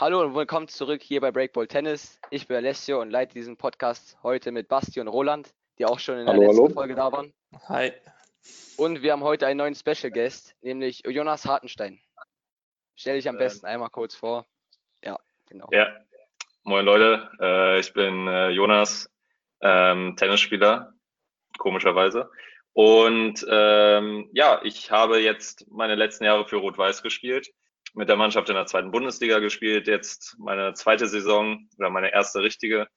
Hallo und willkommen zurück hier bei Breakball Tennis. Ich bin Alessio und leite diesen Podcast heute mit Basti und Roland, die auch schon in der Hallo, letzten hallo. Folge da waren. Hi. Und wir haben heute einen neuen Special Guest, nämlich Jonas Hartenstein. Stell dich am Ähm. besten einmal kurz vor. Ja, genau. Ja, moin Leute, äh, ich bin äh, Jonas, ähm, Tennisspieler, komischerweise. Und ähm, ja, ich habe jetzt meine letzten Jahre für Rot-Weiß gespielt, mit der Mannschaft in der zweiten Bundesliga gespielt, jetzt meine zweite Saison oder meine erste richtige.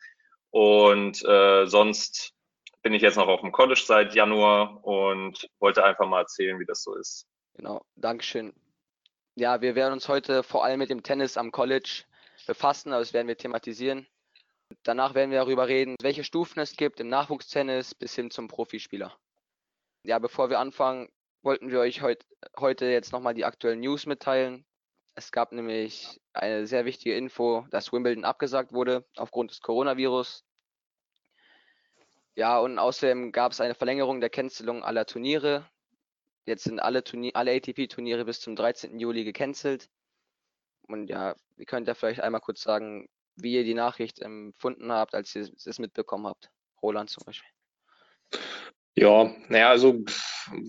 Und äh, sonst bin ich jetzt noch auf dem College seit Januar und wollte einfach mal erzählen, wie das so ist. Genau, Dankeschön. Ja, wir werden uns heute vor allem mit dem Tennis am College befassen, also das werden wir thematisieren. Danach werden wir darüber reden, welche Stufen es gibt im Nachwuchstennis bis hin zum Profispieler. Ja, bevor wir anfangen, wollten wir euch heut, heute jetzt nochmal die aktuellen News mitteilen. Es gab nämlich eine sehr wichtige Info, dass Wimbledon abgesagt wurde aufgrund des Coronavirus. Ja, und außerdem gab es eine Verlängerung der Cancelung aller Turniere. Jetzt sind alle, alle ATP-Turniere bis zum 13. Juli gecancelt. Und ja, ihr könnt ja vielleicht einmal kurz sagen, wie ihr die Nachricht empfunden habt, als ihr es mitbekommen habt. Roland zum Beispiel. Ja, naja, also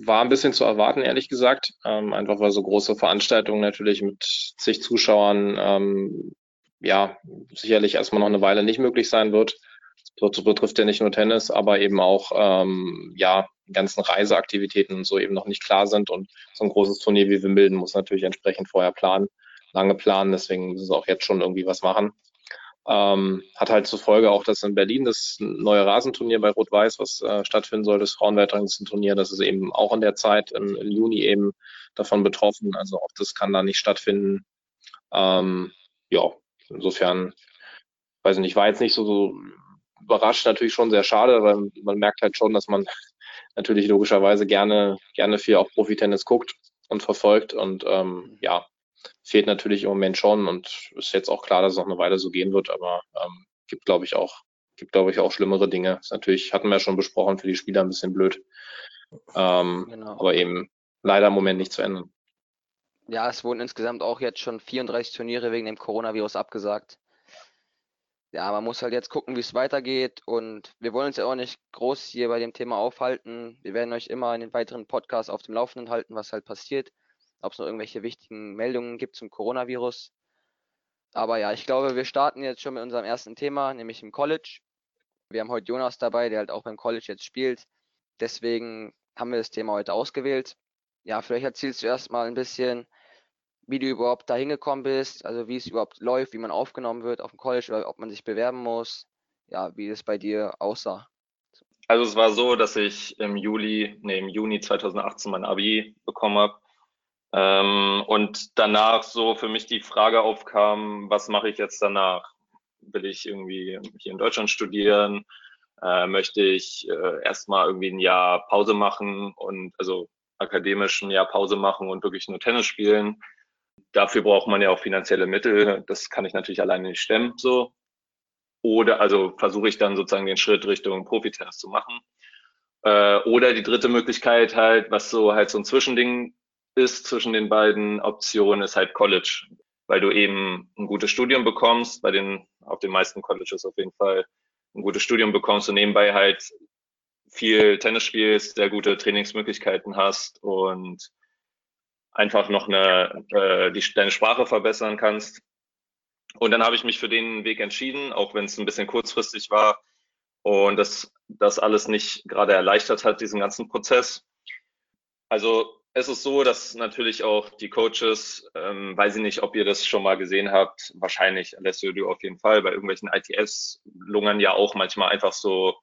war ein bisschen zu erwarten, ehrlich gesagt. Ähm, einfach weil so große Veranstaltungen natürlich mit zig Zuschauern ähm, ja sicherlich erstmal noch eine Weile nicht möglich sein wird. Das betrifft ja nicht nur Tennis, aber eben auch ähm, ja ganzen Reiseaktivitäten und so eben noch nicht klar sind. Und so ein großes Turnier wie Wimbledon muss natürlich entsprechend vorher planen, lange planen. Deswegen müssen sie auch jetzt schon irgendwie was machen. Ähm, hat halt zur Folge auch, dass in Berlin das neue Rasenturnier bei Rot-Weiß, was äh, stattfinden soll, das Frauenweltranglistenturnier, das ist eben auch in der Zeit im, im Juni eben davon betroffen. Also auch das kann da nicht stattfinden. Ähm, ja, insofern, weiß ich nicht, war jetzt nicht so, so überrascht, natürlich schon sehr schade, weil man merkt halt schon, dass man natürlich logischerweise gerne, gerne viel auch Profitennis guckt und verfolgt und ähm, ja, fehlt natürlich im Moment schon und ist jetzt auch klar, dass es noch eine Weile so gehen wird, aber ähm, gibt, glaube ich, auch, gibt, glaube ich, auch schlimmere Dinge. Ist natürlich, hatten wir ja schon besprochen, für die Spieler ein bisschen blöd. Ähm, Genau. aber eben leider im Moment nicht zu ändern. Ja, es wurden insgesamt auch jetzt schon 34 Turniere wegen dem Coronavirus abgesagt. Ja, man muss halt jetzt gucken, wie es weitergeht. Und wir wollen uns ja auch nicht groß hier bei dem Thema aufhalten. Wir werden euch immer in den weiteren Podcasts auf dem Laufenden halten, was halt passiert. Ob es noch irgendwelche wichtigen Meldungen gibt zum Coronavirus. Aber ja, ich glaube, wir starten jetzt schon mit unserem ersten Thema, nämlich im College. Wir haben heute Jonas dabei, der halt auch beim College jetzt spielt. Deswegen haben wir das Thema heute ausgewählt. Ja, vielleicht erzählst du erstmal ein bisschen, wie du überhaupt da hingekommen bist, also wie es überhaupt läuft, wie man aufgenommen wird auf dem College oder ob man sich bewerben muss. Ja, wie es bei dir aussah. Also es war so, dass ich im Juli, nee, im Juni 2018 mein Abi bekommen habe. Ähm, und danach so für mich die Frage aufkam, was mache ich jetzt danach? Will ich irgendwie hier in Deutschland studieren? Äh, möchte ich äh, erstmal irgendwie ein Jahr Pause machen und also akademisch ein Jahr Pause machen und wirklich nur Tennis spielen? Dafür braucht man ja auch finanzielle Mittel. Das kann ich natürlich alleine nicht stemmen, so. Oder also versuche ich dann sozusagen den Schritt Richtung Profitennis zu machen. Äh, oder die dritte Möglichkeit halt, was so halt so ein Zwischending ist zwischen den beiden Optionen, ist halt College, weil du eben ein gutes Studium bekommst, bei den, auf den meisten Colleges auf jeden Fall ein gutes Studium bekommst und nebenbei halt viel Tennis spielst, sehr gute Trainingsmöglichkeiten hast und einfach noch eine, äh, die, deine Sprache verbessern kannst. Und dann habe ich mich für den Weg entschieden, auch wenn es ein bisschen kurzfristig war und das, das alles nicht gerade erleichtert hat, diesen ganzen Prozess. Also es ist so, dass natürlich auch die Coaches, ähm, weiß ich nicht, ob ihr das schon mal gesehen habt, wahrscheinlich, Alessio, du auf jeden Fall, bei irgendwelchen ITS lungern ja auch manchmal einfach so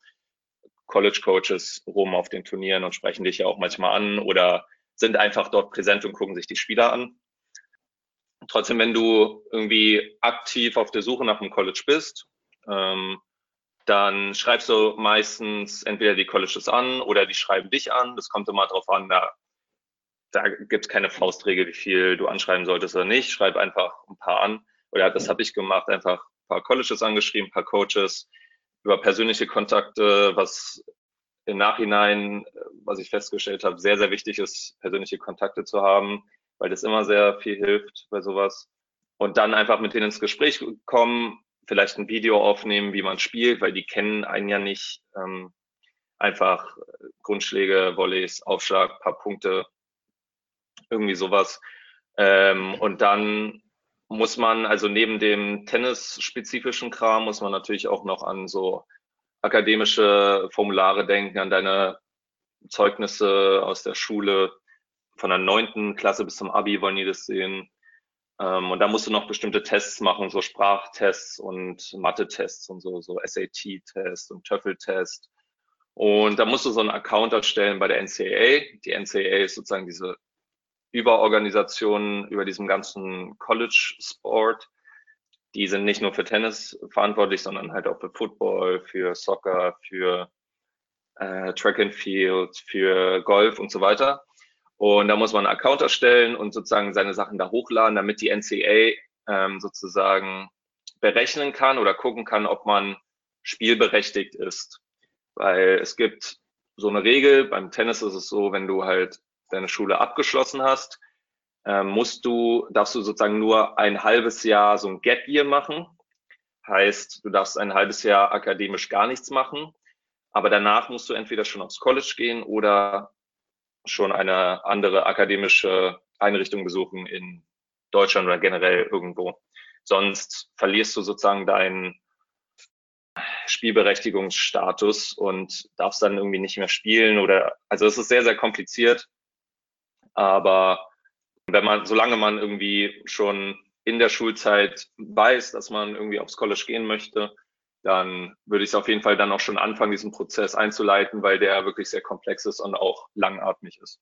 College-Coaches rum auf den Turnieren und sprechen dich ja auch manchmal an oder sind einfach dort präsent und gucken sich die Spieler an. Trotzdem, wenn du irgendwie aktiv auf der Suche nach einem College bist, ähm, dann schreibst du meistens entweder die Colleges an oder die schreiben dich an. Das kommt immer drauf an, da, da gibt es keine Faustregel, wie viel du anschreiben solltest oder nicht. Schreib einfach ein paar an. Oder das habe ich gemacht, einfach ein paar Colleges angeschrieben, ein paar Coaches über persönliche Kontakte, was im Nachhinein, was ich festgestellt habe, sehr, sehr wichtig ist, persönliche Kontakte zu haben, weil das immer sehr viel hilft bei sowas. und dann einfach mit denen ins Gespräch kommen, vielleicht ein Video aufnehmen, wie man spielt, weil die kennen einen ja nicht. Ähm, einfach Grundschläge, Volleys, Aufschlag, paar Punkte, irgendwie sowas. Ähm, und dann muss man, also neben dem tennisspezifischen Kram, muss man natürlich auch noch an so akademische Formulare denken, an deine Zeugnisse aus der Schule. Von der neunten Klasse bis zum Abi wollen die das sehen. Ähm, und da musst du noch bestimmte Tests machen, so Sprachtests und Mathe-Tests und so, so SAT-Test und TOEFL-Test. Und da musst du so einen Account erstellen bei der NCAA. Die NCAA ist sozusagen diese Überorganisation über diesem ganzen College-Sport. Die sind nicht nur für Tennis verantwortlich, sondern halt auch für Football, für Soccer, für äh, Track and Field, für Golf und so weiter. Und da muss man einen Account erstellen und sozusagen seine Sachen da hochladen, damit die NCA ähm, sozusagen berechnen kann oder gucken kann, ob man spielberechtigt ist. Weil es gibt so eine Regel, beim Tennis ist es so, wenn du halt deine Schule abgeschlossen hast, ähm, musst du, darfst du sozusagen nur ein halbes Jahr so ein Gap Year machen. Heißt, du darfst ein halbes Jahr akademisch gar nichts machen. Aber danach musst du entweder schon aufs College gehen oder schon eine andere akademische Einrichtung besuchen in Deutschland oder generell irgendwo. Sonst verlierst du sozusagen deinen Spielberechtigungsstatus und darfst dann irgendwie nicht mehr spielen oder, also es ist sehr, sehr kompliziert. Aber wenn man, solange man irgendwie schon in der Schulzeit weiß, dass man irgendwie aufs College gehen möchte, dann würde ich es auf jeden Fall dann auch schon anfangen, diesen Prozess einzuleiten, weil der wirklich sehr komplex ist und auch langatmig ist.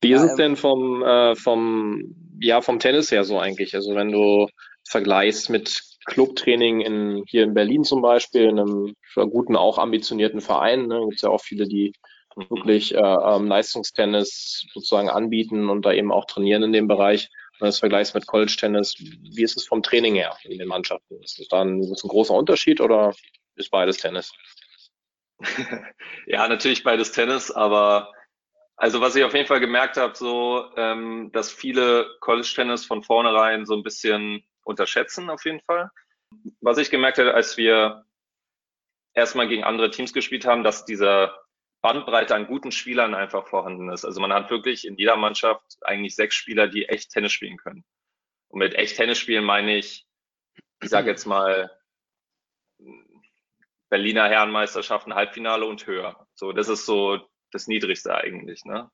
Wie ist es denn vom, äh, vom, ja, vom Tennis her so eigentlich? Also wenn du vergleichst mit Clubtraining in, hier in Berlin zum Beispiel, in einem guten, auch ambitionierten Verein, ne, gibt es ja auch viele, die. Wirklich äh, ähm, Leistungstennis sozusagen anbieten und da eben auch trainieren in dem Bereich. Wenn das vergleichst mit College-Tennis, wie ist es vom Training her in den Mannschaften? Ist das dann ist ein großer Unterschied oder ist beides Tennis? ja, natürlich beides Tennis, aber also was ich auf jeden Fall gemerkt habe, so, ähm, dass viele College-Tennis von vornherein so ein bisschen unterschätzen, auf jeden Fall. Was ich gemerkt habe, als wir erstmal gegen andere Teams gespielt haben, dass dieser Bandbreite an guten Spielern einfach vorhanden ist. Also man hat wirklich in jeder Mannschaft eigentlich sechs Spieler, die echt Tennis spielen können. Und mit echt Tennis spielen meine ich, ich sage jetzt mal, Berliner Herrenmeisterschaften, Halbfinale und höher. So, das ist so das Niedrigste eigentlich, ne?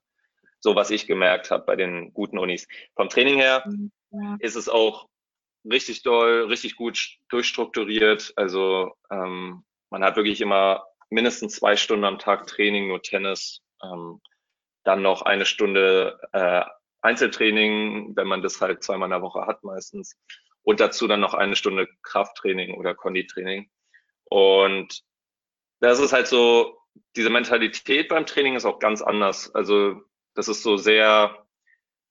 So was ich gemerkt habe bei den guten Unis. Vom Training her ja. ist es auch richtig doll, richtig gut durchstrukturiert. Also ähm, man hat wirklich immer mindestens zwei Stunden am Tag Training, nur Tennis. Ähm, dann noch eine Stunde äh, Einzeltraining, wenn man das halt zweimal in der Woche hat meistens. Und dazu dann noch eine Stunde Krafttraining oder Konditraining. Und das ist halt so, diese Mentalität beim Training ist auch ganz anders. Also das ist so sehr,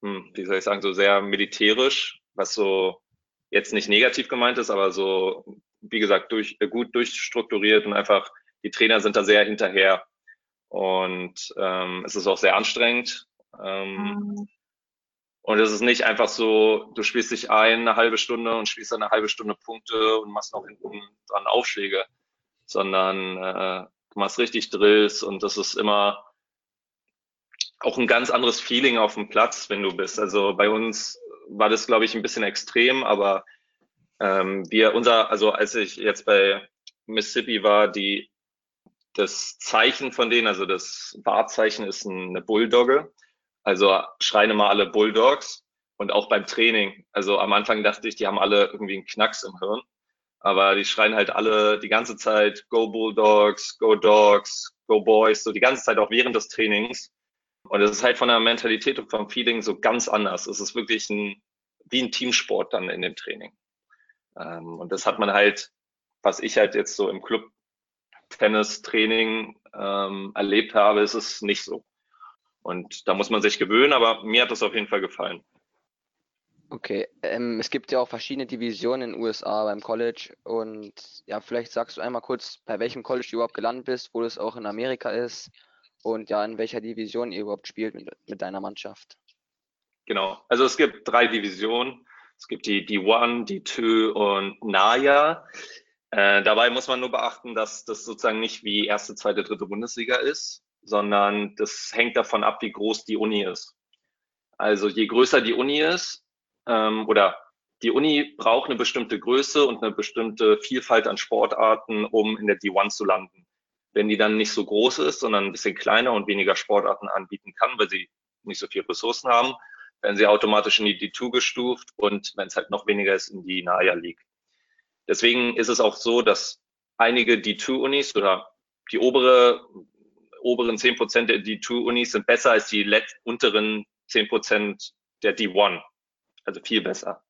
hm, wie soll ich sagen, so sehr militärisch, was so jetzt nicht negativ gemeint ist, aber so, wie gesagt, durch, gut durchstrukturiert und einfach die Trainer sind da sehr hinterher. Und ähm, es ist auch sehr anstrengend. Ähm, mhm. Und es ist nicht einfach so, du spielst dich ein eine halbe Stunde und spielst dann eine halbe Stunde Punkte und machst noch hinten dran Aufschläge, sondern äh, du machst richtig Drills und das ist immer auch ein ganz anderes Feeling auf dem Platz, wenn du bist. Also bei uns war das, glaube ich, ein bisschen extrem, aber ähm, wir, unser, also als ich jetzt bei Mississippi war, die das Zeichen von denen, also das Wahrzeichen ist eine Bulldogge. Also schreien immer alle Bulldogs und auch beim Training. Also am Anfang dachte ich, die haben alle irgendwie einen Knacks im Hirn. Aber die schreien halt alle die ganze Zeit Go Bulldogs, Go Dogs, Go Boys, so die ganze Zeit auch während des Trainings. Und es ist halt von der Mentalität und vom Feeling so ganz anders. Es ist wirklich ein, wie ein Teamsport dann in dem Training. Ähm, und das hat man halt, was ich halt jetzt so im Club Tennis-Training ähm, erlebt habe, ist es nicht so. Und da muss man sich gewöhnen, aber mir hat das auf jeden Fall gefallen. Okay, ähm, es gibt ja auch verschiedene Divisionen in den USA beim College und ja, vielleicht sagst du einmal kurz, bei welchem College du überhaupt gelandet bist, wo das auch in Amerika ist und ja, in welcher Division ihr überhaupt spielt mit, mit deiner Mannschaft. Genau, also es gibt drei Divisionen. Es gibt die D1, D2 und Naya. Äh, dabei muss man nur beachten, dass das sozusagen nicht wie erste, zweite, dritte Bundesliga ist, sondern das hängt davon ab, wie groß die Uni ist. Also je größer die Uni ist, ähm, oder die Uni braucht eine bestimmte Größe und eine bestimmte Vielfalt an Sportarten, um in der D1 zu landen. Wenn die dann nicht so groß ist, sondern ein bisschen kleiner und weniger Sportarten anbieten kann, weil sie nicht so viel Ressourcen haben, werden sie automatisch in die D2 gestuft und wenn es halt noch weniger ist, in die Naya League. Deswegen ist es auch so, dass einige D2-Unis oder die obere, oberen 10% der D2-Unis sind besser als die unteren 10% der D1. Also viel besser.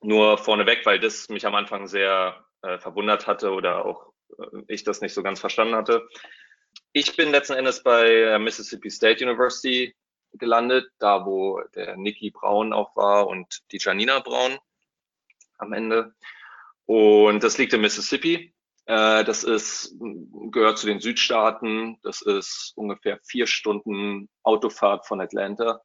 Nur vorneweg, weil das mich am Anfang sehr äh, verwundert hatte oder auch äh, ich das nicht so ganz verstanden hatte. Ich bin letzten Endes bei Mississippi State University gelandet, da wo der Nicky Braun auch war und die Janina Braun am Ende. Und das liegt in Mississippi. Äh, das ist, gehört zu den Südstaaten. Das ist ungefähr vier Stunden Autofahrt von Atlanta.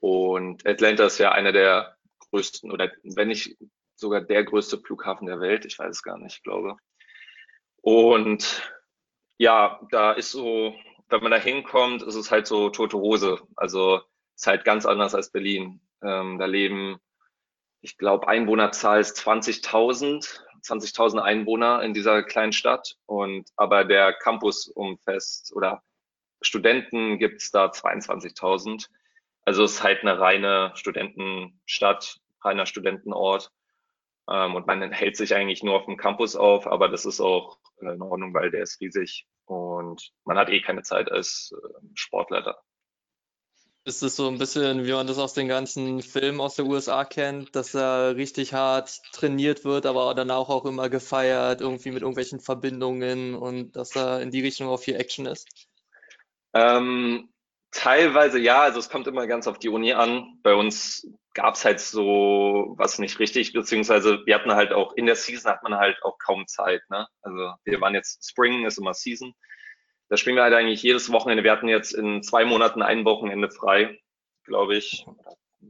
Und Atlanta ist ja einer der größten oder wenn nicht sogar der größte Flughafen der Welt. Ich weiß es gar nicht, ich glaube. Und ja, da ist so wenn man da hinkommt, ist es halt so tote Hose. Also ist halt ganz anders als Berlin. Ähm, da leben, ich glaube, Einwohnerzahl ist 20.000, 20.000 Einwohner in dieser kleinen Stadt. Und aber der Campus umfasst oder Studenten gibt es da 22.000. Also es ist halt eine reine Studentenstadt, reiner Studentenort. Ähm, und man hält sich eigentlich nur auf dem Campus auf, aber das ist auch in Ordnung, weil der ist riesig. Und man hat eh keine Zeit als äh, Sportleiter. Ist es so ein bisschen, wie man das aus den ganzen Filmen aus der USA kennt, dass er richtig hart trainiert wird, aber danach auch immer gefeiert, irgendwie mit irgendwelchen Verbindungen und dass da in die Richtung auch viel Action ist? Ähm, teilweise ja, also es kommt immer ganz auf die Uni an. Bei uns gab es halt so was nicht richtig, beziehungsweise wir hatten halt auch, in der Season hat man halt auch kaum Zeit. Ne? Also wir waren jetzt, Spring ist immer Season. Da spielen wir halt eigentlich jedes Wochenende. Wir hatten jetzt in zwei Monaten ein Wochenende frei, glaube ich,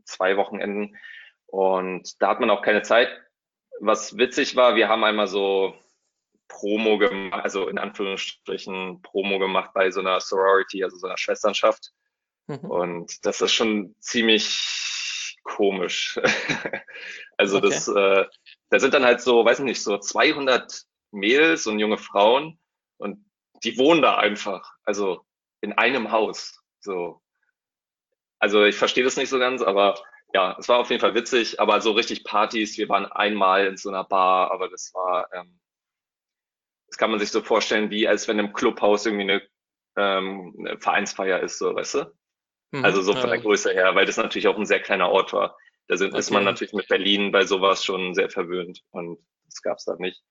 zwei Wochenenden. Und da hat man auch keine Zeit. Was witzig war, wir haben einmal so Promo gemacht, also in Anführungsstrichen Promo gemacht bei so einer Sorority, also so einer Schwesternschaft. Mhm. Und das ist schon ziemlich komisch. also okay. das, äh, da sind dann halt so, weiß ich nicht, so 200 Mädels und junge Frauen und die wohnen da einfach, also in einem Haus. So, also ich verstehe das nicht so ganz, aber ja, es war auf jeden Fall witzig, aber so richtig Partys, wir waren einmal in so einer Bar, aber das war, ähm, das kann man sich so vorstellen, wie als wenn im Clubhaus irgendwie eine, ähm, eine Vereinsfeier ist, so, weißt du? Mhm, also so von der Größe her, weil das natürlich auch ein sehr kleiner Ort war. Da sind, okay. ist man natürlich mit Berlin bei sowas schon sehr verwöhnt und das gab es da nicht.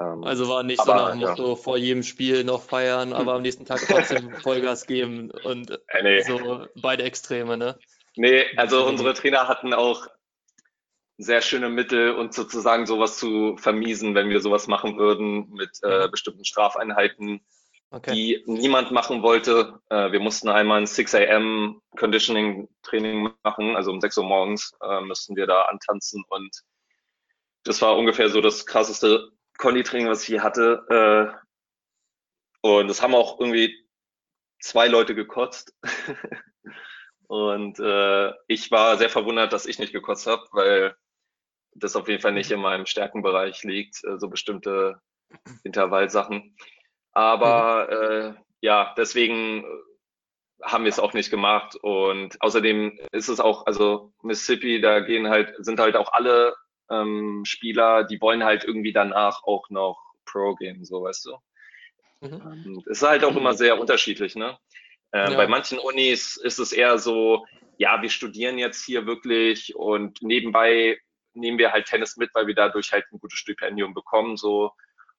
Ähm, also war nicht aber, so nach Motto ja. vor jedem Spiel noch feiern, aber am nächsten Tag trotzdem Vollgas geben und äh, nee. so beide Extreme, ne? Nee, also unsere Trainer hatten auch sehr schöne Mittel, uns sozusagen sowas zu vermiesen, wenn wir sowas machen würden mit äh, mhm. bestimmten Strafeinheiten okay. die niemand machen wollte. Äh, wir mussten einmal ein 6 a.m. Conditioning Training machen, also um 6 Uhr morgens äh, mussten wir da antanzen und das war ungefähr so das krasseste Conditraining, was ich je hatte. Äh, und das haben auch irgendwie zwei Leute gekotzt. und äh, ich war sehr verwundert, dass ich nicht gekotzt habe, weil das auf jeden Fall nicht in meinem Stärkenbereich liegt, äh, so bestimmte Intervallsachen. Aber äh, ja, deswegen haben wir es auch nicht gemacht. Und außerdem ist es auch, also Mississippi, da gehen halt, sind halt auch alle ähm, Spieler, die wollen halt irgendwie danach auch noch Pro gehen, so weißt du. Mhm. Es ist halt auch immer sehr unterschiedlich, ne? Äh, ja. Bei manchen Unis ist es eher so, ja, wir studieren jetzt hier wirklich und nebenbei nehmen wir halt Tennis mit, weil wir dadurch halt ein gutes Stipendium bekommen, so.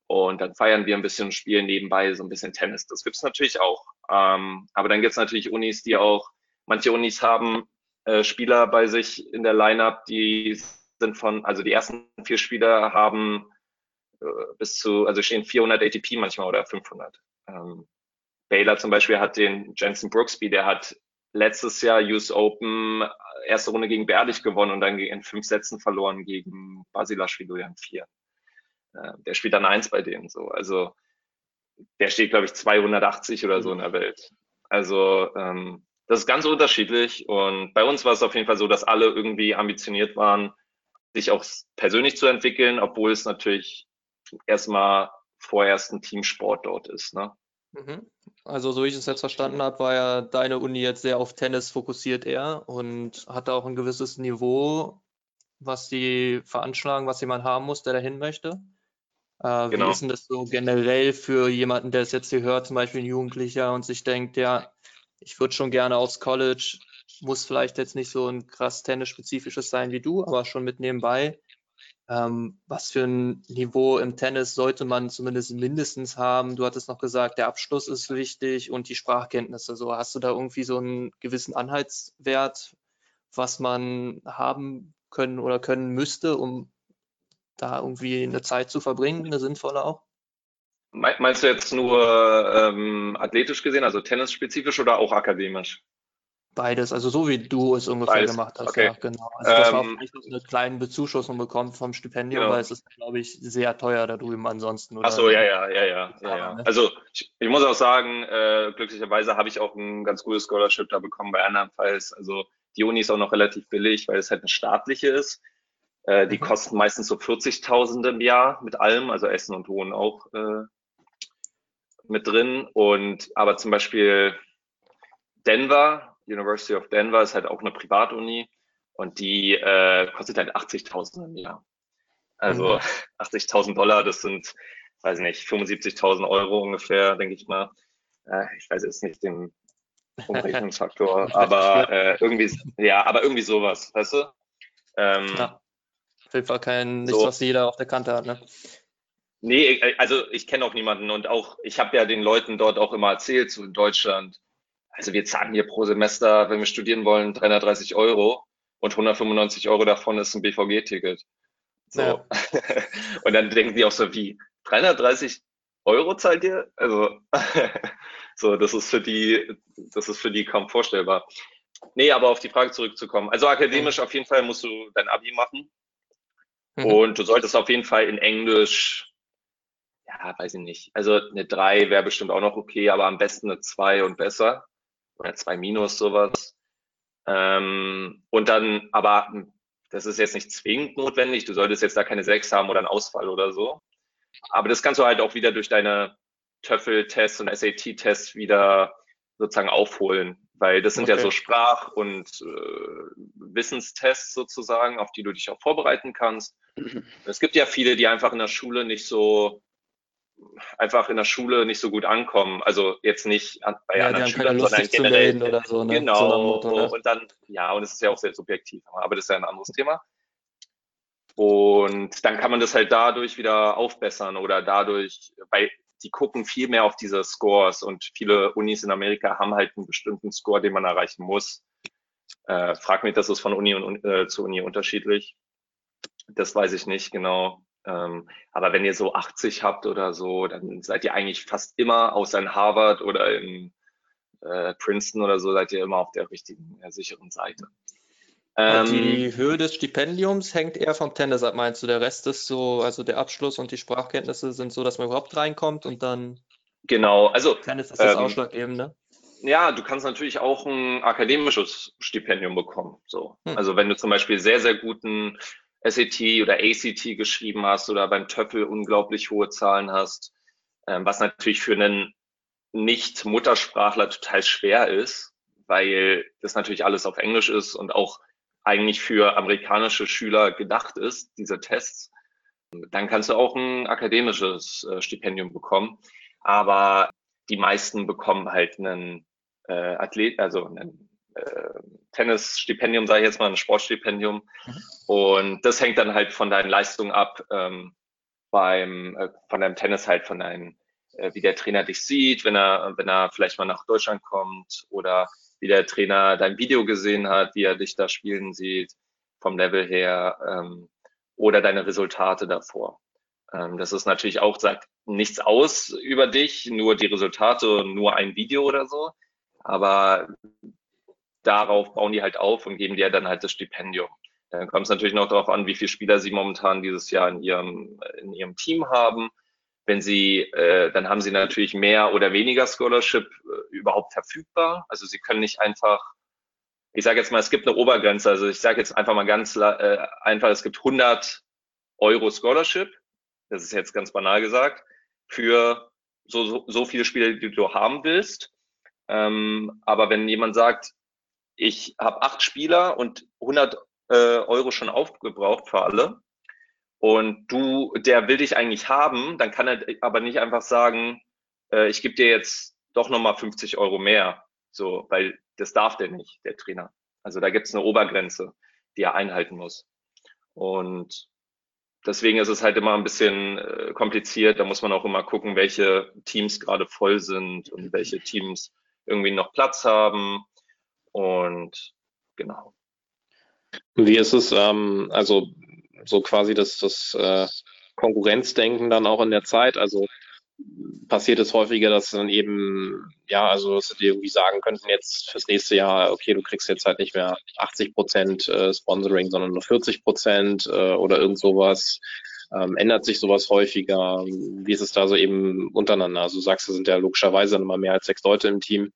Und dann feiern wir ein bisschen, spielen nebenbei so ein bisschen Tennis. Das gibt's natürlich auch. Ähm, aber dann gibt's natürlich Unis, die auch, manche Unis haben äh, Spieler bei sich in der Lineup, die sind von, also die ersten vier Spieler haben äh, bis zu, also stehen 400 ATP manchmal oder 500. Ähm, Baylor zum Beispiel hat den Jensen Brooksby, der hat letztes Jahr US Open erste Runde gegen Berdich gewonnen und dann in fünf Sätzen verloren gegen Basilashvili in vier. Äh, der spielt dann eins bei denen so. Also der steht, glaube ich, 280 oder so in der Welt. Also ähm, das ist ganz unterschiedlich. Und bei uns war es auf jeden Fall so, dass alle irgendwie ambitioniert waren, sich auch persönlich zu entwickeln, obwohl es natürlich erstmal vorerst ein Teamsport dort ist. Ne? Mhm. Also, so wie ich es jetzt verstanden habe, war ja deine Uni jetzt sehr auf Tennis fokussiert eher und hatte auch ein gewisses Niveau, was die veranschlagen, was jemand haben muss, der dahin möchte. Äh, genau. Wie ist denn das so generell für jemanden, der es jetzt hier hört, zum Beispiel ein Jugendlicher und sich denkt, ja, ich würde schon gerne aufs College, muss vielleicht jetzt nicht so ein krass tennisspezifisches sein wie du, aber schon mit nebenbei. Ähm, was für ein Niveau im Tennis sollte man zumindest mindestens haben? Du hattest noch gesagt, der Abschluss ist wichtig und die Sprachkenntnisse. So hast du da irgendwie so einen gewissen Anhaltswert, was man haben können oder können müsste, um da irgendwie eine Zeit zu verbringen, eine sinnvolle auch? Meinst du jetzt nur ähm, athletisch gesehen, also tennisspezifisch oder auch akademisch? Beides, also so wie du es ungefähr Beides. gemacht hast, okay. ja, genau. Also dass ähm, man vielleicht eine kleine Bezuschussung bekommt vom Stipendium, genau. weil es ist, glaube ich, sehr teuer da drüben ansonsten. Ach so, ja, ja, ja, ja, ja, ja. Ne? Also ich, ich, muss auch sagen, äh, glücklicherweise habe ich auch ein ganz gutes Scholarship da bekommen bei andernfalls. Also die Uni ist auch noch relativ billig, weil es halt eine staatliche ist. Äh, die mhm. kosten meistens so 40.000 im Jahr mit allem, also Essen und Wohnen auch äh, mit drin. Und aber zum Beispiel Denver, University of Denver ist halt auch eine Privatuni und die äh, kostet halt 80.000 im Jahr. Also mhm. 80.000 Dollar, das sind, weiß nicht, 75.000 Euro ungefähr, denke ich mal. Äh, ich weiß jetzt nicht den Umrechnungsfaktor, aber äh, irgendwie, ja, aber irgendwie sowas, weißt du? Ähm, ja. Auf jeden Fall kein, nichts, so. was jeder auf der Kante hat, ne? Nee, äh, also ich kenne auch niemanden und auch, ich habe ja den Leuten dort auch immer erzählt, so in Deutschland, also wir zahlen hier pro Semester, wenn wir studieren wollen, 330 Euro und 195 Euro davon ist ein BVG-Ticket. So. Ja. und dann denken die auch so, wie, 330 Euro zahlt ihr? Also, so, das ist für die, das ist für die kaum vorstellbar. Nee, aber auf die Frage zurückzukommen. Also akademisch auf jeden Fall musst du dein Abi machen. Mhm. Und du solltest auf jeden Fall in Englisch ja, weiß ich nicht. Also eine 3 wäre bestimmt auch noch okay, aber am besten eine 2 und besser. Oder 2 minus sowas. Ähm, und dann, aber das ist jetzt nicht zwingend notwendig. Du solltest jetzt da keine 6 haben oder einen Ausfall oder so. Aber das kannst du halt auch wieder durch deine TOEFL-Tests und SAT-Tests wieder sozusagen aufholen, weil das sind okay. ja so Sprach- und äh, Wissenstests sozusagen, auf die du dich auch vorbereiten kannst. Es gibt ja viele, die einfach in der Schule nicht so einfach in der Schule nicht so gut ankommen. Also jetzt nicht bei ja, anderen Schülern, sondern generell. Oder so, ne? Genau. So Motto, ne? Und dann, ja, und es ist ja auch sehr subjektiv, aber das ist ja ein anderes Thema. Und dann kann man das halt dadurch wieder aufbessern oder dadurch, weil die gucken viel mehr auf diese Scores und viele Unis in Amerika haben halt einen bestimmten Score, den man erreichen muss. Äh, frag mich, das ist von Uni und, äh, zu Uni unterschiedlich. Das weiß ich nicht genau. Ähm, aber wenn ihr so 80 habt oder so, dann seid ihr eigentlich fast immer, außer in Harvard oder in äh, Princeton oder so, seid ihr immer auf der richtigen, der sicheren Seite. Ähm, die Höhe des Stipendiums hängt eher vom Tennis ab, meinst du? Der Rest ist so, also der Abschluss und die Sprachkenntnisse sind so, dass man überhaupt reinkommt und dann. Genau, also. Tennis ist das ähm, ausschlaggebende. Ja, du kannst natürlich auch ein akademisches Stipendium bekommen. So. Hm. Also wenn du zum Beispiel sehr, sehr guten SAT oder ACT geschrieben hast oder beim TOEFL unglaublich hohe Zahlen hast, ähm, was natürlich für einen Nicht-Muttersprachler total schwer ist, weil das natürlich alles auf Englisch ist und auch eigentlich für amerikanische Schüler gedacht ist, diese Tests, dann kannst du auch ein akademisches äh, Stipendium bekommen. Aber die meisten bekommen halt einen äh, Athlet, also einen äh, Tennisstipendium, sage ich jetzt mal, ein Sportstipendium. Mhm. Und das hängt dann halt von deinen Leistungen ab, ähm, beim, äh, von deinem Tennis halt, von deinen, äh, wie der Trainer dich sieht, wenn er, wenn er vielleicht mal nach Deutschland kommt oder wie der Trainer dein Video gesehen hat, wie er dich da spielen sieht, vom Level her, ähm, oder deine Resultate davor. Ähm, das ist natürlich auch, sagt nichts aus über dich, nur die Resultate, nur ein Video oder so. Aber darauf bauen die halt auf und geben dir dann halt das Stipendium. Dann kommt es natürlich noch darauf an, wie viele Spieler sie momentan dieses Jahr in ihrem, in ihrem Team haben. Wenn sie, äh, dann haben sie natürlich mehr oder weniger Scholarship äh, überhaupt verfügbar. Also sie können nicht einfach, ich sage jetzt mal, es gibt eine Obergrenze. Also ich sage jetzt einfach mal ganz äh, einfach, es gibt 100 Euro Scholarship. Das ist jetzt ganz banal gesagt für so, so, so viele Spiele, die du haben willst. Ähm, aber wenn jemand sagt, ich habe acht Spieler und 100 äh, Euro schon aufgebraucht für alle und du, der will dich eigentlich haben, dann kann er aber nicht einfach sagen, äh, ich gebe dir jetzt doch nochmal 50 Euro mehr, so, weil das darf der nicht, der Trainer. Also da gibt es eine Obergrenze, die er einhalten muss. Und deswegen ist es halt immer ein bisschen äh, kompliziert. Da muss man auch immer gucken, welche Teams gerade voll sind und welche Teams irgendwie noch Platz haben. Und genau. Wie ist es, ähm, also so quasi das, das äh, Konkurrenzdenken dann auch in der Zeit? Also passiert es häufiger, dass dann eben, ja, also dass die irgendwie sagen könnten jetzt fürs nächste Jahr, okay, du kriegst jetzt halt nicht mehr 80 Prozent äh, Sponsoring, sondern nur 40 Prozent äh, oder irgend sowas. Ähm, ändert sich sowas häufiger? Wie ist es da so eben untereinander? Also du sagst, es sind ja logischerweise immer mehr als sechs Leute im Team.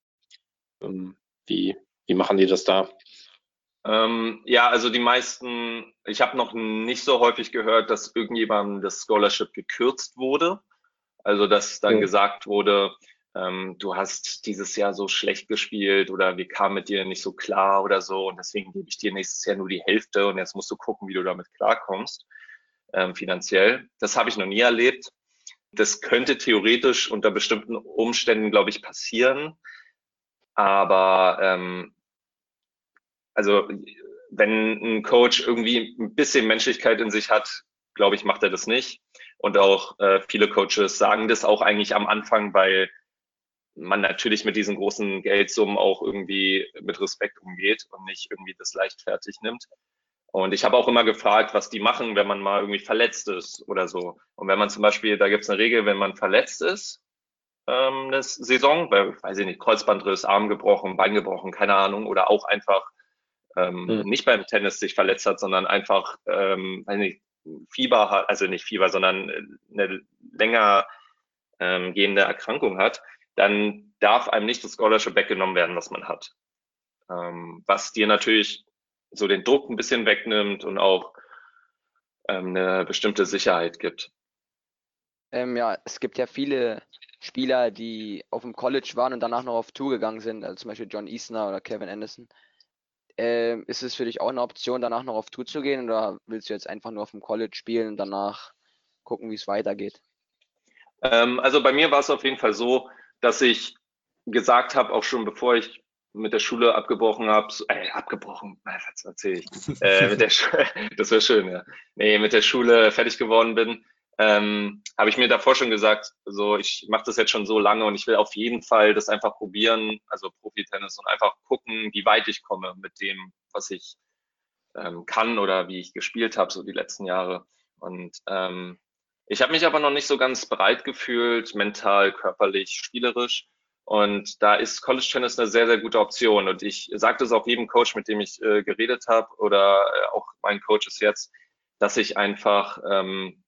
Ähm, wie, wie machen die das da? Ähm, ja, also die meisten, ich habe noch nicht so häufig gehört, dass irgendjemandem das Scholarship gekürzt wurde. Also, dass dann ja. gesagt wurde, ähm, du hast dieses Jahr so schlecht gespielt oder wir kamen mit dir nicht so klar oder so und deswegen gebe ich dir nächstes Jahr nur die Hälfte und jetzt musst du gucken, wie du damit klarkommst ähm, finanziell. Das habe ich noch nie erlebt. Das könnte theoretisch unter bestimmten Umständen, glaube ich, passieren. Aber ähm, also wenn ein Coach irgendwie ein bisschen Menschlichkeit in sich hat, glaube ich, macht er das nicht. Und auch äh, viele Coaches sagen das auch eigentlich am Anfang, weil man natürlich mit diesen großen Geldsummen auch irgendwie mit Respekt umgeht und nicht irgendwie das leichtfertig nimmt. Und ich habe auch immer gefragt, was die machen, wenn man mal irgendwie verletzt ist oder so. Und wenn man zum Beispiel, da gibt es eine Regel, wenn man verletzt ist, ähm, eine Saison, weil, weiß ich nicht, Kreuzbandriss, Arm gebrochen, Bein gebrochen, keine Ahnung, oder auch einfach ähm, mhm. nicht beim Tennis sich verletzt hat, sondern einfach, ähm, weiß nicht, Fieber hat, also nicht Fieber, sondern äh, eine länger ähm, gehende Erkrankung hat, dann darf einem nicht das Scholarship weggenommen werden, was man hat. Ähm, was dir natürlich so den Druck ein bisschen wegnimmt und auch ähm, eine bestimmte Sicherheit gibt. Ähm, ja, es gibt ja viele Spieler, die auf dem College waren und danach noch auf Tour gegangen sind, also zum Beispiel John Easner oder Kevin Anderson. Ähm, ist es für dich auch eine Option, danach noch auf Tour zu gehen oder willst du jetzt einfach nur auf dem College spielen und danach gucken, wie es weitergeht? Ähm, also bei mir war es auf jeden Fall so, dass ich gesagt habe, auch schon bevor ich mit der Schule abgebrochen habe, äh, abgebrochen, was erzähle ich? äh, mit der das wäre schön, ja. Nee, mit der Schule fertig geworden bin, ähm, habe ich mir davor schon gesagt, so ich mache das jetzt schon so lange und ich will auf jeden Fall das einfach probieren, also Profi-Tennis und einfach gucken, wie weit ich komme mit dem, was ich ähm, kann oder wie ich gespielt habe so die letzten Jahre. Und ähm, ich habe mich aber noch nicht so ganz bereit gefühlt, mental, körperlich, spielerisch. Und da ist College Tennis eine sehr, sehr gute Option. Und ich sagte es auch jedem Coach, mit dem ich äh, geredet habe, oder äh, auch mein Coach ist jetzt, dass ich einfach ähm,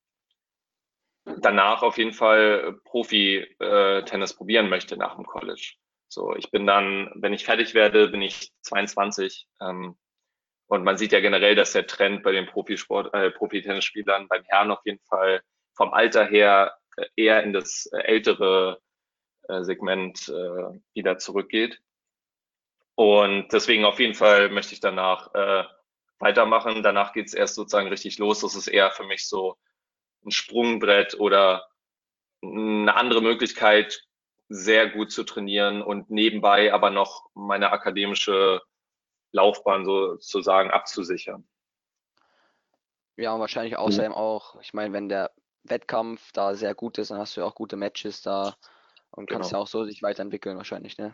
danach auf jeden Fall Profi-Tennis äh, probieren möchte nach dem College. So, ich bin dann, wenn ich fertig werde, bin ich 22. Ähm, und man sieht ja generell, dass der Trend bei den Profisport, äh, Profi-Tennisspielern beim Herrn auf jeden Fall vom Alter her äh, eher in das äh, ältere äh, Segment äh, wieder zurückgeht. Und deswegen auf jeden Fall möchte ich danach äh, weitermachen. Danach geht es erst sozusagen richtig los. Das ist eher für mich so ein Sprungbrett oder eine andere Möglichkeit, sehr gut zu trainieren und nebenbei aber noch meine akademische Laufbahn sozusagen abzusichern. Ja, und wahrscheinlich mhm. außerdem auch, ich meine, wenn der Wettkampf da sehr gut ist, dann hast du ja auch gute Matches da und genau. kannst ja auch so sich weiterentwickeln wahrscheinlich, ne?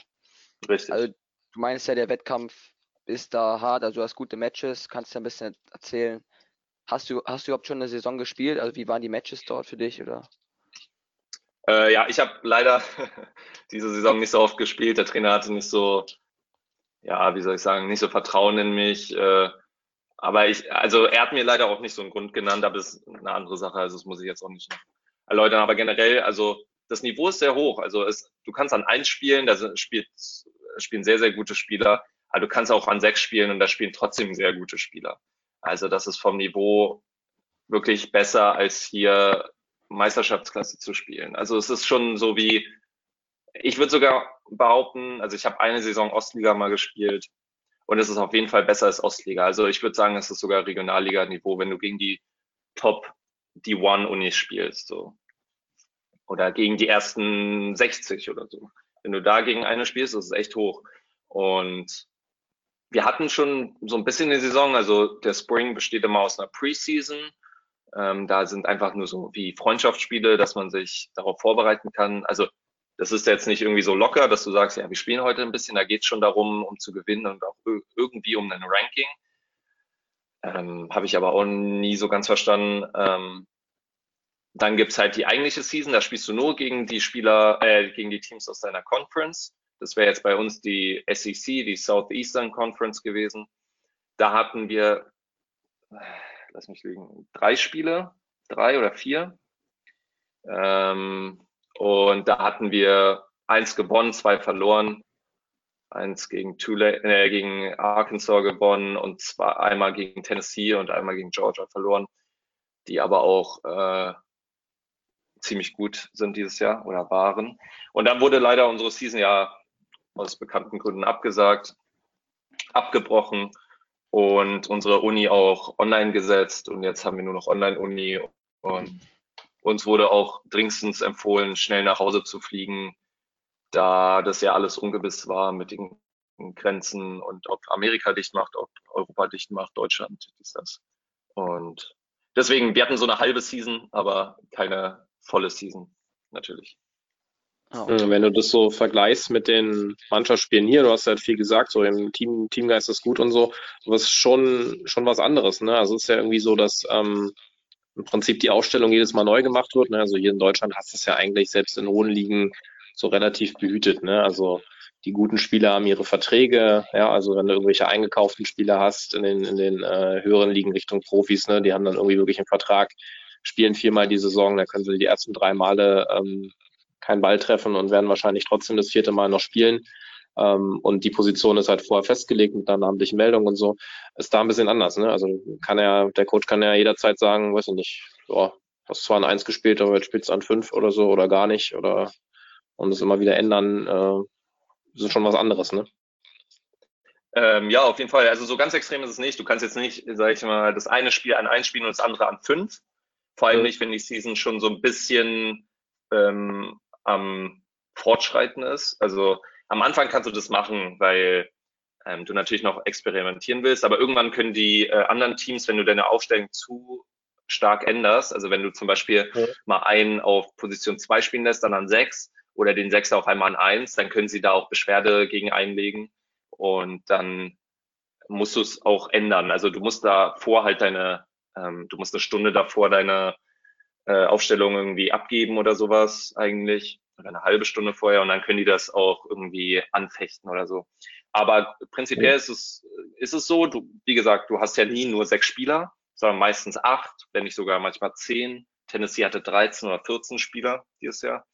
Richtig. Also du meinst ja, der Wettkampf ist da hart, also du hast gute Matches, kannst du ein bisschen erzählen, Hast du, hast du überhaupt schon eine Saison gespielt? Also wie waren die Matches dort für dich? Oder? Äh, ja, ich habe leider diese Saison nicht so oft gespielt. Der Trainer hatte nicht so ja, wie soll ich sagen, nicht so Vertrauen in mich. Äh, aber ich, also er hat mir leider auch nicht so einen Grund genannt, aber das ist eine andere Sache, also das muss ich jetzt auch nicht erläutern. Aber generell, also das Niveau ist sehr hoch. Also es, du kannst an eins spielen, da spielt, spielen sehr, sehr gute Spieler, aber du kannst auch an sechs spielen und da spielen trotzdem sehr gute Spieler. Also das ist vom Niveau wirklich besser als hier Meisterschaftsklasse zu spielen. Also es ist schon so wie, ich würde sogar behaupten, also ich habe eine Saison Ostliga mal gespielt und es ist auf jeden Fall besser als Ostliga. Also ich würde sagen, es ist sogar Regionalliga-Niveau, wenn du gegen die Top D1-Unis spielst. So. Oder gegen die ersten 60 oder so. Wenn du da gegen eine spielst, ist es echt hoch. Und wir hatten schon so ein bisschen eine Saison, also der Spring besteht immer aus einer Preseason. Ähm, da sind einfach nur so wie Freundschaftsspiele, dass man sich darauf vorbereiten kann. Also das ist jetzt nicht irgendwie so locker, dass du sagst, ja, wir spielen heute ein bisschen, da geht es schon darum, um zu gewinnen und auch irgendwie um ein Ranking. Ähm, Habe ich aber auch nie so ganz verstanden. Ähm, dann gibt's halt die eigentliche Season, da spielst du nur gegen die Spieler, äh, gegen die Teams aus deiner Conference. Das wäre jetzt bei uns die SEC, die Southeastern Conference gewesen. Da hatten wir, lass mich liegen, drei Spiele, drei oder vier. Ähm, und da hatten wir eins gewonnen, zwei verloren, eins gegen Tulane, äh, gegen Arkansas gewonnen und zwar einmal gegen Tennessee und einmal gegen Georgia verloren, die aber auch äh, ziemlich gut sind dieses Jahr oder waren. Und dann wurde leider unsere Season ja aus bekannten Gründen abgesagt, abgebrochen und unsere Uni auch online gesetzt und jetzt haben wir nur noch Online-Uni und uns wurde auch dringendstens empfohlen, schnell nach Hause zu fliegen, da das ja alles ungewiss war mit den Grenzen und ob Amerika dicht macht, ob Europa dicht macht, Deutschland ist das. Und deswegen, wir hatten so eine halbe Season, aber keine volle Season, natürlich. Oh. Wenn du das so vergleichst mit den Mannschaftsspielen hier, du hast halt viel gesagt, so im Team, Teamgeist ist gut und so, aber es ist schon, schon was anderes, ne? Also es ist ja irgendwie so, dass ähm, im Prinzip die Ausstellung jedes Mal neu gemacht wird. Ne? Also hier in Deutschland hast du es ja eigentlich selbst in hohen Ligen so relativ behütet. Ne? Also die guten Spieler haben ihre Verträge, ja, also wenn du irgendwelche eingekauften Spieler hast in den, in den äh, höheren Ligen Richtung Profis, ne, die haben dann irgendwie wirklich einen Vertrag, spielen viermal die Saison, da können sie die ersten drei Male ähm, keinen Ball treffen und werden wahrscheinlich trotzdem das vierte Mal noch spielen. Ähm, und die Position ist halt vorher festgelegt mit einer namentlichen Meldung und so. Ist da ein bisschen anders, ne? Also kann er, der Coach kann ja jederzeit sagen, weiß ich nicht, ja, hast zwar an eins gespielt, aber jetzt spielst du an fünf oder so oder gar nicht oder und es immer wieder ändern, äh, ist schon was anderes, ne? Ähm, ja, auf jeden Fall. Also so ganz extrem ist es nicht. Du kannst jetzt nicht, sag ich mal, das eine Spiel an eins spielen und das andere an fünf. Vor allem nicht, wenn die Season schon so ein bisschen ähm, am Fortschreiten ist. Also am Anfang kannst du das machen, weil ähm, du natürlich noch experimentieren willst, aber irgendwann können die äh, anderen Teams, wenn du deine Aufstellung zu stark änderst, also wenn du zum Beispiel ja. mal einen auf Position zwei spielen lässt, dann an sechs oder den Sechser auf einmal an eins, dann können sie da auch Beschwerde gegen einlegen und dann musst du es auch ändern. Also du musst da vor halt deine, ähm, du musst eine Stunde davor deine äh, Aufstellung irgendwie abgeben oder sowas eigentlich oder eine halbe Stunde vorher und dann können die das auch irgendwie anfechten oder so. Aber prinzipiell ist es, ist es so, du, wie gesagt, du hast ja nie nur sechs Spieler, sondern meistens acht, wenn nicht sogar manchmal zehn. Tennessee hatte 13 oder 14 Spieler dieses Jahr.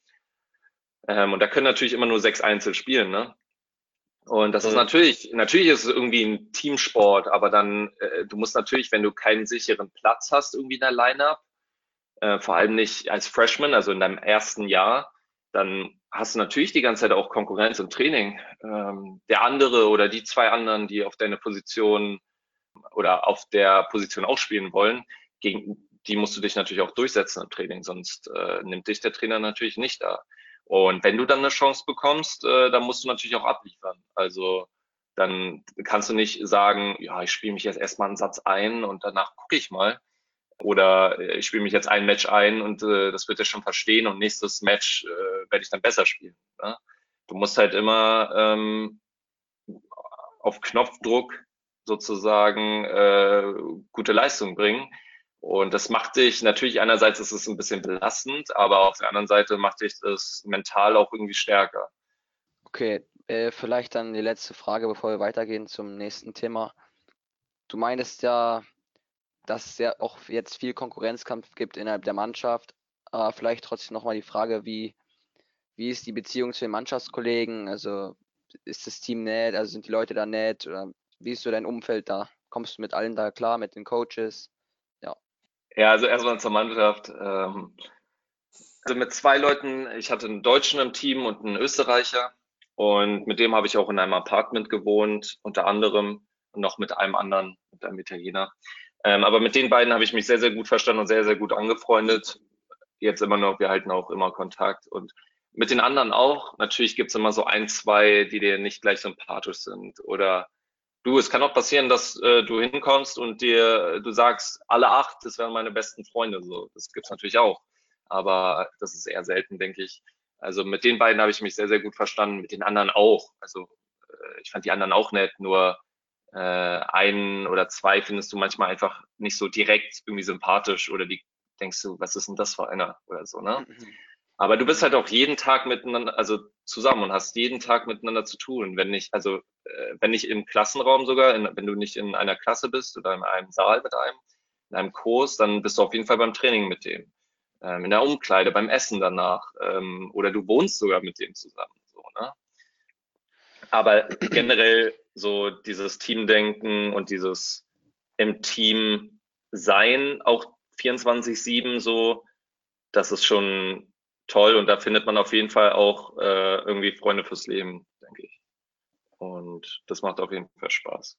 Ähm, und da können natürlich immer nur sechs Einzel spielen, ne? Und das ist natürlich, natürlich ist es irgendwie ein Teamsport, aber dann, äh, du musst natürlich, wenn du keinen sicheren Platz hast irgendwie in der Lineup, äh, vor allem nicht als Freshman, also in deinem ersten Jahr, dann hast du natürlich die ganze Zeit auch Konkurrenz im Training. Ähm, der andere oder die zwei anderen, die auf deine Position oder auf der Position auch spielen wollen, gegen die musst du dich natürlich auch durchsetzen im Training, sonst äh, nimmt dich der Trainer natürlich nicht da. Und wenn du dann eine Chance bekommst, äh, dann musst du natürlich auch abliefern. Also dann kannst du nicht sagen, ja, ich spiele mich jetzt erstmal einen Satz ein und danach gucke ich mal, oder äh, ich spiele mich jetzt ein Match ein und äh, das wird er schon verstehen und nächstes Match äh, werde ich dann besser spielen. Ne? Du musst halt immer ähm, auf Knopfdruck sozusagen äh, gute Leistung bringen. Und das macht dich natürlich einerseits ist es ein bisschen belastend, aber auf der anderen Seite macht dich das mental auch irgendwie stärker. Okay, Äh, vielleicht dann die letzte Frage, bevor wir weitergehen zum nächsten Thema. Du meintest ja, dass es ja auch jetzt viel Konkurrenzkampf gibt innerhalb der Mannschaft. Aber vielleicht trotzdem nochmal die Frage, wie, wie ist die Beziehung zu den Mannschaftskollegen? Also ist das Team nett? Also sind die Leute da nett? Oder wie ist so dein Umfeld da? Kommst du mit allen da klar, mit den Coaches? Ja. Ja, also erstmal zur Mannschaft. Ähm, also mit zwei Leuten, ich hatte einen Deutschen im Team und einen Österreicher. Und mit dem habe ich auch in einem Apartment gewohnt, unter anderem noch mit einem anderen, mit einem Italiener. Ähm, aber mit den beiden habe ich mich sehr, sehr gut verstanden und sehr, sehr gut angefreundet. Jetzt immer noch, wir halten auch immer Kontakt. Und mit den anderen auch. Natürlich gibt es immer so ein, zwei, die dir nicht gleich sympathisch sind. Oder du, es kann auch passieren, dass äh, du hinkommst und dir, du sagst, alle acht, das wären meine besten Freunde. So, das gibt's natürlich auch. Aber das ist eher selten, denke ich. Also mit den beiden habe ich mich sehr, sehr gut verstanden, mit den anderen auch. Also äh, ich fand die anderen auch nett, nur äh, einen oder zwei findest du manchmal einfach nicht so direkt irgendwie sympathisch oder die denkst du, was ist denn das für einer oder so, ne? Mhm. Aber du bist halt auch jeden Tag miteinander, also zusammen und hast jeden Tag miteinander zu tun. Wenn nicht, also äh, wenn nicht im Klassenraum sogar, in, wenn du nicht in einer Klasse bist oder in einem Saal mit einem, in einem Kurs, dann bist du auf jeden Fall beim Training mit dem ähm, in der Umkleide, beim Essen danach ähm, oder du wohnst sogar mit dem zusammen. So, ne? Aber generell so dieses Teamdenken und dieses im Team sein, auch 24-7 so, das ist schon toll und da findet man auf jeden Fall auch äh, irgendwie Freunde fürs Leben, denke ich. Und das macht auf jeden Fall Spaß.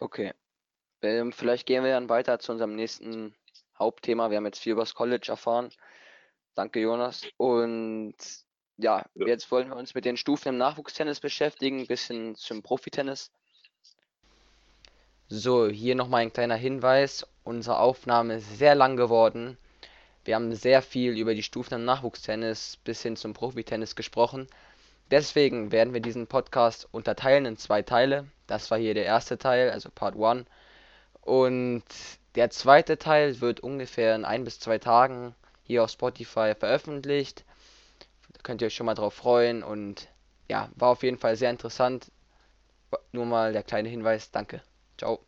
Okay. Ähm, vielleicht gehen wir dann weiter zu unserem nächsten Hauptthema. Wir haben jetzt viel über das College erfahren. Danke, Jonas. Und ja, ja, jetzt wollen wir uns mit den Stufen im Nachwuchstennis beschäftigen, ein bisschen zum Profitennis. So, hier nochmal ein kleiner Hinweis. Unsere Aufnahme ist sehr lang geworden. Wir haben sehr viel über die Stufen im Nachwuchstennis bis hin zum Profitennis gesprochen. Deswegen werden wir diesen Podcast unterteilen in zwei Teile. Das war hier der erste Teil, also Part 1. Und der zweite Teil wird ungefähr in ein bis zwei Tagen hier auf Spotify veröffentlicht. Da könnt ihr euch schon mal drauf freuen und ja, war auf jeden Fall sehr interessant. Nur mal der kleine Hinweis. Danke. Ciao.